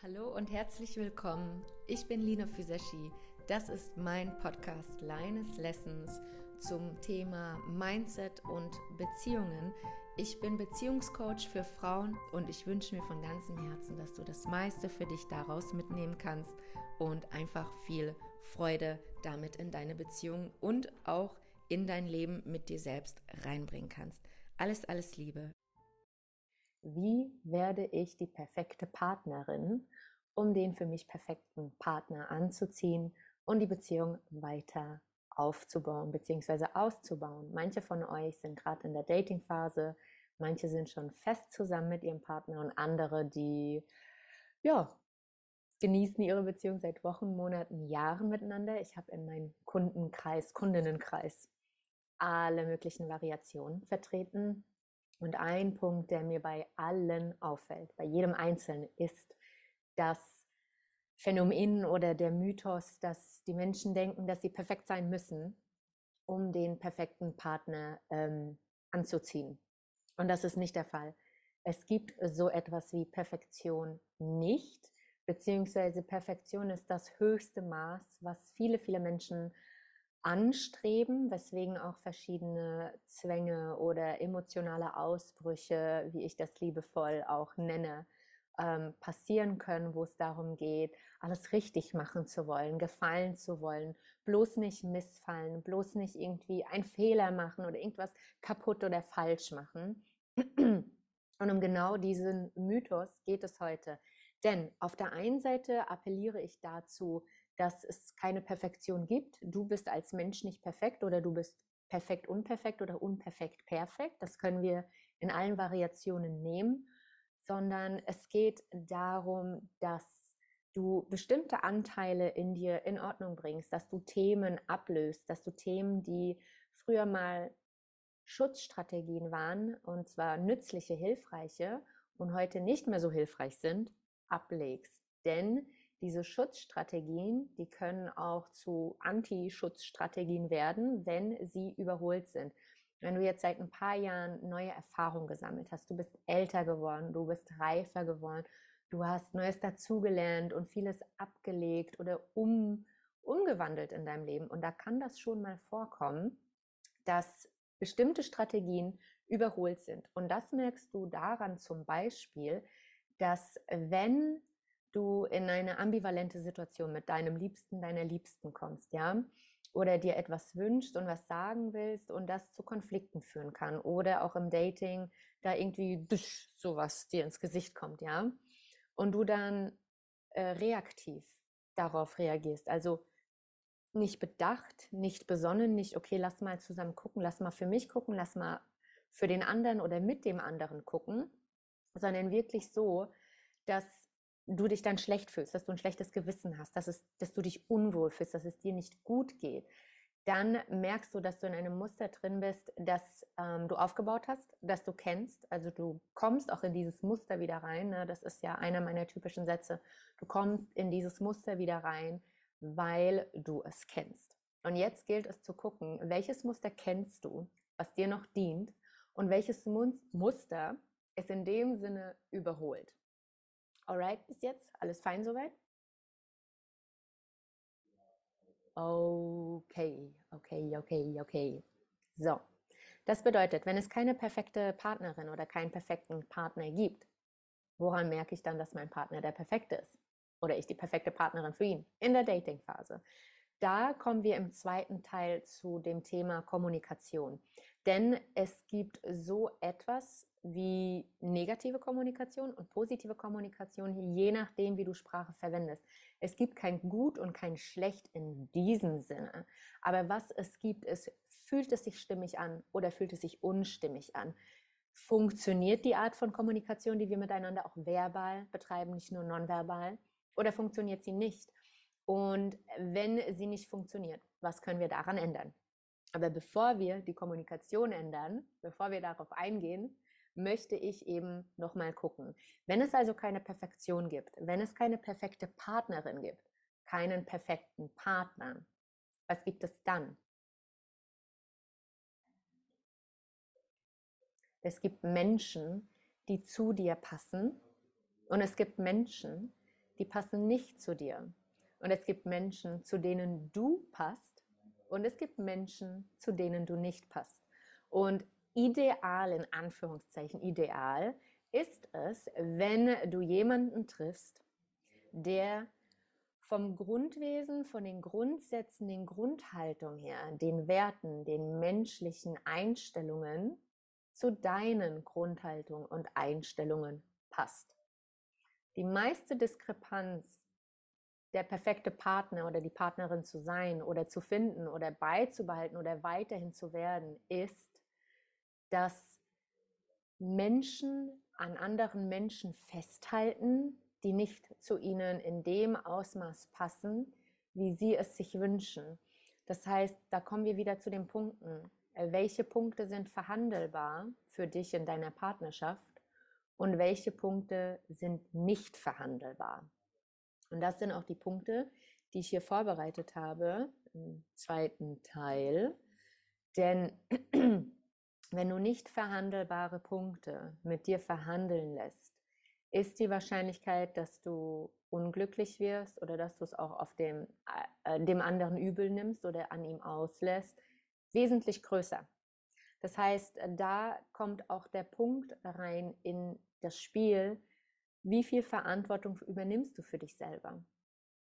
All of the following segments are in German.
Hallo und herzlich willkommen. Ich bin Lina Füseschi. Das ist mein Podcast Lines Lessons zum Thema Mindset und Beziehungen. Ich bin Beziehungscoach für Frauen und ich wünsche mir von ganzem Herzen, dass du das meiste für dich daraus mitnehmen kannst und einfach viel Freude damit in deine Beziehung und auch in dein Leben mit dir selbst reinbringen kannst. Alles, alles Liebe. Wie werde ich die perfekte Partnerin, um den für mich perfekten Partner anzuziehen und die Beziehung weiter aufzubauen bzw. auszubauen? Manche von euch sind gerade in der Dating-Phase, manche sind schon fest zusammen mit ihrem Partner und andere, die ja, genießen ihre Beziehung seit Wochen, Monaten, Jahren miteinander. Ich habe in meinem Kundenkreis, Kundinnenkreis alle möglichen Variationen vertreten. Und ein Punkt, der mir bei allen auffällt, bei jedem Einzelnen, ist das Phänomen oder der Mythos, dass die Menschen denken, dass sie perfekt sein müssen, um den perfekten Partner ähm, anzuziehen. Und das ist nicht der Fall. Es gibt so etwas wie Perfektion nicht, beziehungsweise Perfektion ist das höchste Maß, was viele, viele Menschen anstreben, weswegen auch verschiedene Zwänge oder emotionale Ausbrüche, wie ich das liebevoll auch nenne, ähm, passieren können, wo es darum geht, alles richtig machen zu wollen, gefallen zu wollen, bloß nicht missfallen, bloß nicht irgendwie einen Fehler machen oder irgendwas kaputt oder falsch machen. Und um genau diesen Mythos geht es heute. Denn auf der einen Seite appelliere ich dazu, dass es keine Perfektion gibt. Du bist als Mensch nicht perfekt oder du bist perfekt unperfekt oder unperfekt perfekt. Das können wir in allen Variationen nehmen, sondern es geht darum, dass du bestimmte Anteile in dir in Ordnung bringst, dass du Themen ablöst, dass du Themen, die früher mal Schutzstrategien waren, und zwar nützliche, hilfreiche und heute nicht mehr so hilfreich sind, ablegst. Denn diese Schutzstrategien, die können auch zu Anti-Schutzstrategien werden, wenn sie überholt sind. Wenn du jetzt seit ein paar Jahren neue Erfahrungen gesammelt hast, du bist älter geworden, du bist reifer geworden, du hast Neues dazugelernt und vieles abgelegt oder um, umgewandelt in deinem Leben. Und da kann das schon mal vorkommen, dass bestimmte Strategien überholt sind. Und das merkst du daran zum Beispiel, dass wenn du in eine ambivalente Situation mit deinem Liebsten, deiner Liebsten kommst, ja, oder dir etwas wünschst und was sagen willst und das zu Konflikten führen kann oder auch im Dating da irgendwie dusch, sowas dir ins Gesicht kommt, ja, und du dann äh, reaktiv darauf reagierst, also nicht bedacht, nicht besonnen, nicht okay, lass mal zusammen gucken, lass mal für mich gucken, lass mal für den anderen oder mit dem anderen gucken, sondern wirklich so, dass du dich dann schlecht fühlst, dass du ein schlechtes Gewissen hast, dass, es, dass du dich unwohl fühlst, dass es dir nicht gut geht, dann merkst du, dass du in einem Muster drin bist, das ähm, du aufgebaut hast, das du kennst. Also du kommst auch in dieses Muster wieder rein. Ne? Das ist ja einer meiner typischen Sätze. Du kommst in dieses Muster wieder rein, weil du es kennst. Und jetzt gilt es zu gucken, welches Muster kennst du, was dir noch dient und welches Muster ist in dem Sinne überholt. Alright, bis jetzt? Alles fein soweit? Okay, okay, okay, okay. So, das bedeutet, wenn es keine perfekte Partnerin oder keinen perfekten Partner gibt, woran merke ich dann, dass mein Partner der perfekte ist? Oder ich die perfekte Partnerin für ihn in der Dating-Phase? Da kommen wir im zweiten Teil zu dem Thema Kommunikation. Denn es gibt so etwas wie negative Kommunikation und positive Kommunikation, je nachdem, wie du Sprache verwendest. Es gibt kein Gut und kein Schlecht in diesem Sinne. Aber was es gibt, ist, fühlt es sich stimmig an oder fühlt es sich unstimmig an? Funktioniert die Art von Kommunikation, die wir miteinander auch verbal betreiben, nicht nur nonverbal? Oder funktioniert sie nicht? Und wenn sie nicht funktioniert, was können wir daran ändern? Aber bevor wir die Kommunikation ändern, bevor wir darauf eingehen, möchte ich eben nochmal gucken. Wenn es also keine Perfektion gibt, wenn es keine perfekte Partnerin gibt, keinen perfekten Partner, was gibt es dann? Es gibt Menschen, die zu dir passen und es gibt Menschen, die passen nicht zu dir. Und es gibt Menschen, zu denen du passt. Und es gibt Menschen, zu denen du nicht passt. Und ideal, in Anführungszeichen, ideal ist es, wenn du jemanden triffst, der vom Grundwesen, von den Grundsätzen, den Grundhaltungen her, den Werten, den menschlichen Einstellungen zu deinen Grundhaltungen und Einstellungen passt. Die meiste Diskrepanz, der perfekte Partner oder die Partnerin zu sein oder zu finden oder beizubehalten oder weiterhin zu werden, ist, dass Menschen an anderen Menschen festhalten, die nicht zu ihnen in dem Ausmaß passen, wie sie es sich wünschen. Das heißt, da kommen wir wieder zu den Punkten. Äh, welche Punkte sind verhandelbar für dich in deiner Partnerschaft und welche Punkte sind nicht verhandelbar? Und das sind auch die Punkte, die ich hier vorbereitet habe im zweiten Teil. Denn wenn du nicht verhandelbare Punkte mit dir verhandeln lässt, ist die Wahrscheinlichkeit, dass du unglücklich wirst oder dass du es auch auf dem, äh, dem anderen übel nimmst oder an ihm auslässt, wesentlich größer. Das heißt, da kommt auch der Punkt rein in das Spiel, wie viel Verantwortung übernimmst du für dich selber?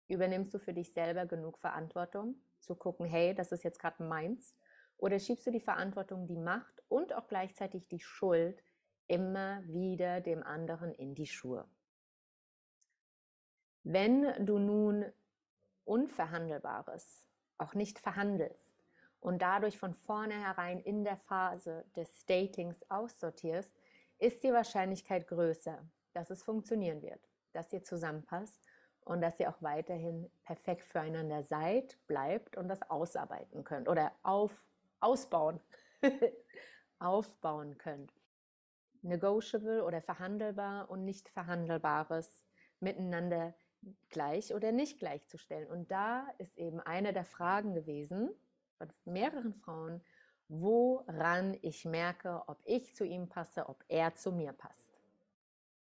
Übernimmst du für dich selber genug Verantwortung, zu gucken, hey, das ist jetzt gerade meins? Oder schiebst du die Verantwortung, die Macht und auch gleichzeitig die Schuld immer wieder dem anderen in die Schuhe. Wenn du nun Unverhandelbares auch nicht verhandelst und dadurch von vornherein in der Phase des Datings aussortierst, ist die Wahrscheinlichkeit größer, dass es funktionieren wird, dass ihr zusammenpasst und dass ihr auch weiterhin perfekt füreinander seid, bleibt und das ausarbeiten könnt oder auf, ausbauen, aufbauen könnt negotiable oder verhandelbar und nicht verhandelbares miteinander gleich oder nicht gleichzustellen. Und da ist eben eine der Fragen gewesen von mehreren Frauen, woran ich merke, ob ich zu ihm passe, ob er zu mir passt.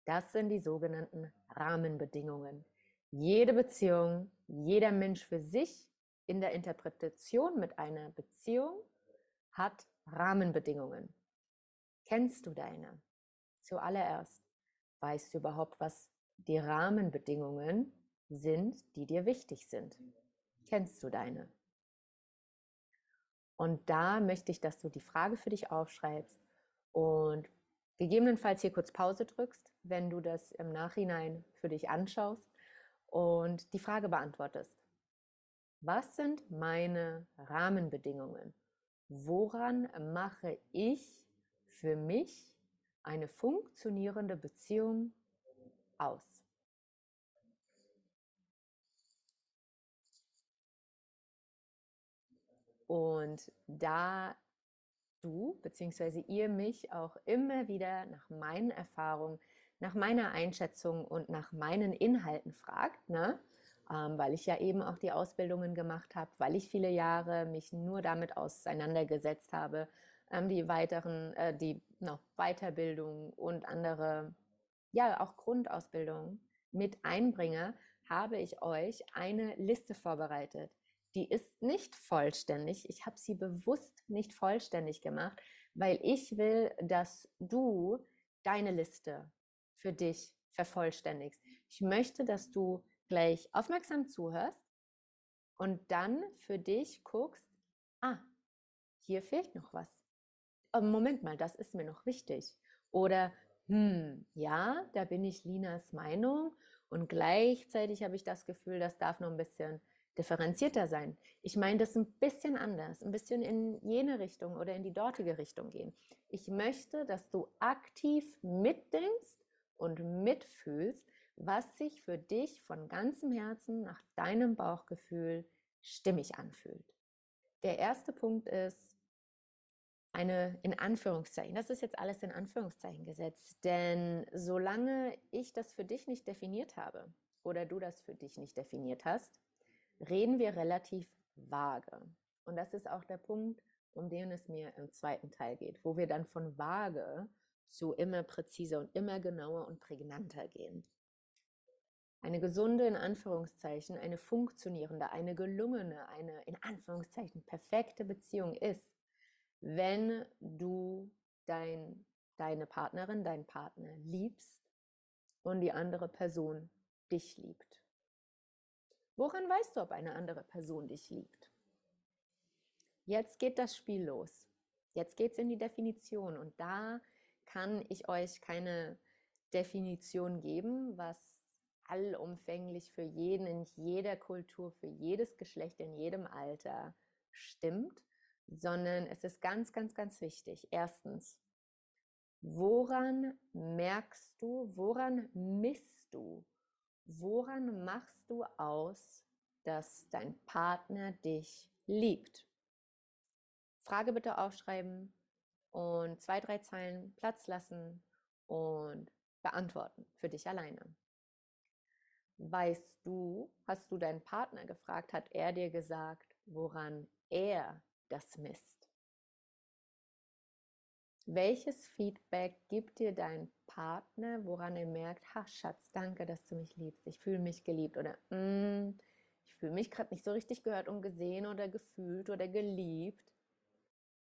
Das sind die sogenannten Rahmenbedingungen. Jede Beziehung, jeder Mensch für sich in der Interpretation mit einer Beziehung hat Rahmenbedingungen. Kennst du deine? Zuallererst, weißt du überhaupt, was die Rahmenbedingungen sind, die dir wichtig sind? Kennst du deine? Und da möchte ich, dass du die Frage für dich aufschreibst und gegebenenfalls hier kurz Pause drückst, wenn du das im Nachhinein für dich anschaust und die Frage beantwortest. Was sind meine Rahmenbedingungen? Woran mache ich für mich eine funktionierende Beziehung aus? Und da bzw. ihr mich auch immer wieder nach meinen Erfahrungen, nach meiner Einschätzung und nach meinen Inhalten fragt, ne? Ähm, weil ich ja eben auch die Ausbildungen gemacht habe, weil ich viele Jahre mich nur damit auseinandergesetzt habe, ähm, die weiteren, äh, die no, Weiterbildung und andere, ja, auch Grundausbildung mit einbringe, habe ich euch eine Liste vorbereitet. Die ist nicht vollständig. Ich habe sie bewusst nicht vollständig gemacht, weil ich will, dass du deine Liste für dich vervollständigst. Ich möchte, dass du gleich aufmerksam zuhörst und dann für dich guckst, ah, hier fehlt noch was. Oh, Moment mal, das ist mir noch wichtig. Oder, hm, ja, da bin ich Linas Meinung und gleichzeitig habe ich das Gefühl, das darf noch ein bisschen differenzierter sein. Ich meine das ein bisschen anders, ein bisschen in jene Richtung oder in die dortige Richtung gehen. Ich möchte, dass du aktiv mitdenkst und mitfühlst, was sich für dich von ganzem Herzen nach deinem Bauchgefühl stimmig anfühlt. Der erste Punkt ist, eine in Anführungszeichen, das ist jetzt alles in Anführungszeichen gesetzt, denn solange ich das für dich nicht definiert habe oder du das für dich nicht definiert hast, reden wir relativ vage. Und das ist auch der Punkt, um den es mir im zweiten Teil geht, wo wir dann von vage zu immer präziser und immer genauer und prägnanter gehen. eine gesunde, in Anführungszeichen, eine funktionierende, eine gelungene, eine, in Anführungszeichen, perfekte Beziehung ist, wenn du dein, deine Partnerin, deinen Partner liebst und die andere Person dich liebt. Woran weißt du, ob eine andere Person dich liebt? Jetzt geht das Spiel los. Jetzt geht es in die Definition und da kann ich euch keine Definition geben, was allumfänglich für jeden, in jeder Kultur, für jedes Geschlecht, in jedem Alter stimmt, sondern es ist ganz, ganz, ganz wichtig. Erstens, woran merkst du, woran misst du, woran machst du aus, dass dein Partner dich liebt? Frage bitte aufschreiben und zwei, drei Zeilen Platz lassen und beantworten für dich alleine. Weißt du, hast du deinen Partner gefragt, hat er dir gesagt, woran er das misst? Welches Feedback gibt dir dein Partner, woran er merkt, ha Schatz, danke, dass du mich liebst, ich fühle mich geliebt oder mm, ich fühle mich gerade nicht so richtig gehört und gesehen oder gefühlt oder geliebt.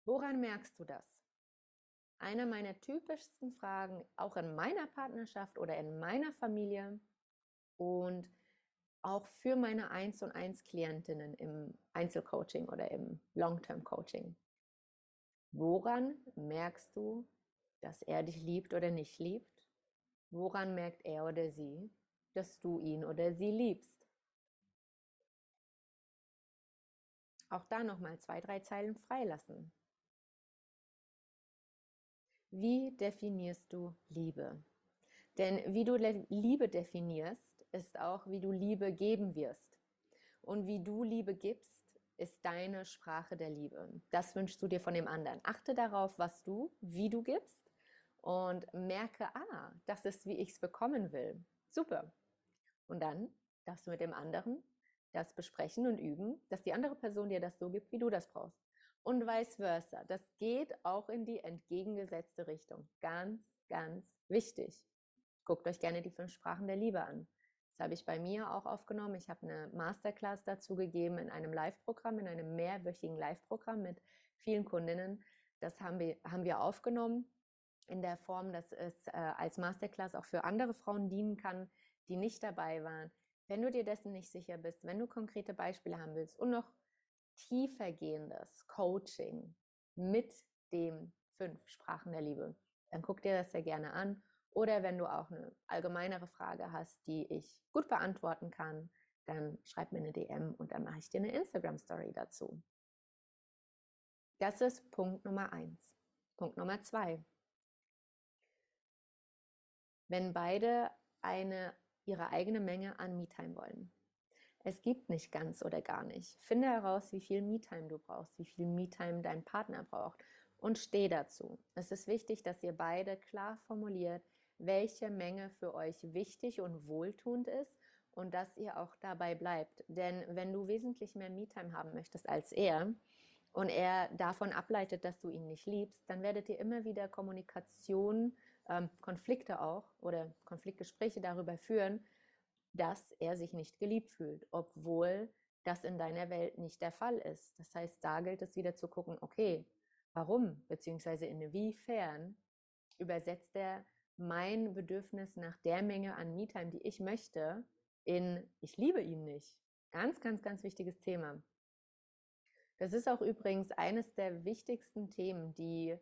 Woran merkst du das? Eine meiner typischsten Fragen, auch in meiner Partnerschaft oder in meiner Familie, und auch für meine 1 und 1 Klientinnen im Einzelcoaching oder im Long-Term Coaching. Woran merkst du, dass er dich liebt oder nicht liebt? Woran merkt er oder sie, dass du ihn oder sie liebst? Auch da nochmal zwei, drei Zeilen freilassen. Wie definierst du Liebe? Denn wie du Liebe definierst, ist auch, wie du Liebe geben wirst. Und wie du Liebe gibst, ist deine Sprache der Liebe. Das wünschst du dir von dem anderen. Achte darauf, was du, wie du gibst und merke, ah, das ist, wie ich es bekommen will. Super. Und dann darfst du mit dem anderen das besprechen und üben, dass die andere Person dir das so gibt, wie du das brauchst. Und vice versa. Das geht auch in die entgegengesetzte Richtung. Ganz, ganz wichtig. Guckt euch gerne die fünf Sprachen der Liebe an. Habe ich bei mir auch aufgenommen. Ich habe eine Masterclass dazu gegeben in einem Live-Programm, in einem mehrwöchigen Live-Programm mit vielen Kundinnen. Das haben wir, haben wir aufgenommen in der Form, dass es äh, als Masterclass auch für andere Frauen dienen kann, die nicht dabei waren. Wenn du dir dessen nicht sicher bist, wenn du konkrete Beispiele haben willst und noch tiefergehendes Coaching mit den fünf Sprachen der Liebe, dann guck dir das sehr gerne an oder wenn du auch eine allgemeinere Frage hast, die ich gut beantworten kann, dann schreib mir eine DM und dann mache ich dir eine Instagram-Story dazu. Das ist Punkt Nummer eins. Punkt Nummer zwei. Wenn beide eine, ihre eigene Menge an Me-Time wollen. Es gibt nicht ganz oder gar nicht. Finde heraus, wie viel Me-Time du brauchst, wie viel Me-Time dein Partner braucht und steh dazu. Es ist wichtig, dass ihr beide klar formuliert, welche Menge für euch wichtig und wohltuend ist und dass ihr auch dabei bleibt. Denn wenn du wesentlich mehr Me-Time haben möchtest als er und er davon ableitet, dass du ihn nicht liebst, dann werdet ihr immer wieder Kommunikation, ähm, Konflikte auch oder Konfliktgespräche darüber führen, dass er sich nicht geliebt fühlt, obwohl das in deiner Welt nicht der Fall ist. Das heißt, da gilt es wieder zu gucken, okay, warum beziehungsweise inwiefern übersetzt er mein Bedürfnis nach der Menge an Me-Time, die ich möchte, in ich liebe ihn nicht. Ganz, ganz, ganz wichtiges Thema. Das ist auch übrigens eines der wichtigsten Themen, die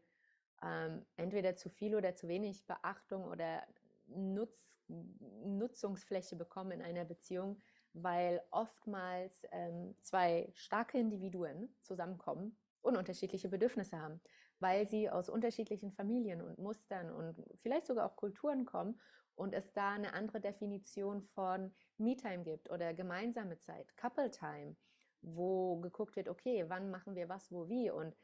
ähm, entweder zu viel oder zu wenig Beachtung oder Nutz, Nutzungsfläche bekommen in einer Beziehung, weil oftmals ähm, zwei starke Individuen zusammenkommen und unterschiedliche Bedürfnisse haben weil sie aus unterschiedlichen Familien und Mustern und vielleicht sogar auch Kulturen kommen und es da eine andere Definition von Me-Time gibt oder gemeinsame Zeit, Couple-Time, wo geguckt wird, okay, wann machen wir was, wo, wie? Und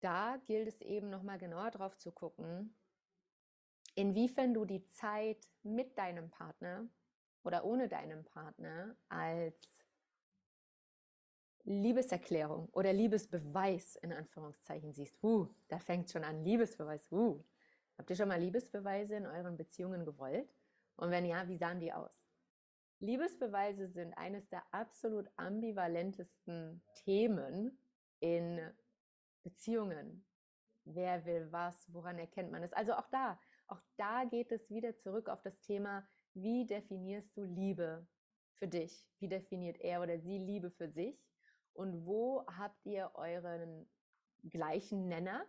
da gilt es eben nochmal genauer drauf zu gucken, inwiefern du die Zeit mit deinem Partner oder ohne deinem Partner als Liebeserklärung oder Liebesbeweis in Anführungszeichen siehst. Uh, da fängt schon an, Liebesbeweis. Uh. Habt ihr schon mal Liebesbeweise in euren Beziehungen gewollt? Und wenn ja, wie sahen die aus? Liebesbeweise sind eines der absolut ambivalentesten Themen in Beziehungen. Wer will was? Woran erkennt man es? Also auch da, auch da geht es wieder zurück auf das Thema, wie definierst du Liebe für dich? Wie definiert er oder sie Liebe für sich? Und wo habt ihr euren gleichen Nenner?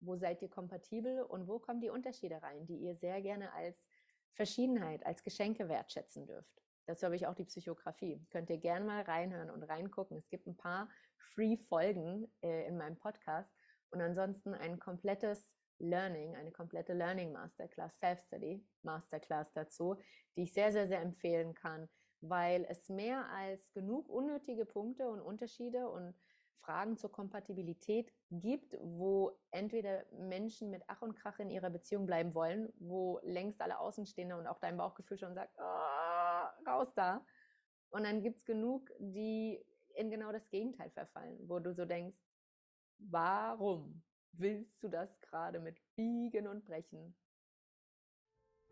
Wo seid ihr kompatibel und wo kommen die Unterschiede rein, die ihr sehr gerne als Verschiedenheit, als Geschenke wertschätzen dürft? Dazu habe ich auch die Psychografie. Könnt ihr gerne mal reinhören und reingucken. Es gibt ein paar Free-Folgen äh, in meinem Podcast und ansonsten ein komplettes Learning, eine komplette Learning Masterclass, Self-Study Masterclass dazu, die ich sehr, sehr, sehr empfehlen kann, weil es mehr als genug unnötige Punkte und Unterschiede und Fragen zur Kompatibilität gibt, wo entweder Menschen mit Ach und Krach in ihrer Beziehung bleiben wollen, wo längst alle Außenstehende und auch dein Bauchgefühl schon sagt, oh, raus da. Und dann gibt es genug, die in genau das Gegenteil verfallen, wo du so denkst, warum willst du das gerade mit Biegen und Brechen?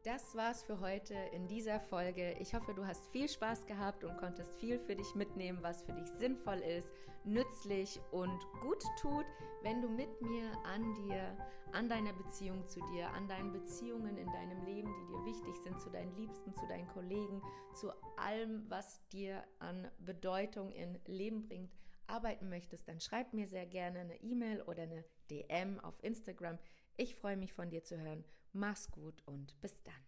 Das war's für heute in dieser Folge. Ich hoffe, du hast viel Spaß gehabt und konntest viel für dich mitnehmen, was für dich sinnvoll ist, nützlich und gut tut, wenn du mit mir an dir, an deiner Beziehung zu dir, an deinen Beziehungen in deinem Leben, die dir wichtig sind, zu deinen Liebsten, zu deinen Kollegen, zu allem, was dir an Bedeutung in Leben bringt, arbeiten möchtest, dann schreib mir sehr gerne eine E-Mail oder eine DM auf Instagram. Ich freue mich von dir zu hören. Mach's gut und bis dann.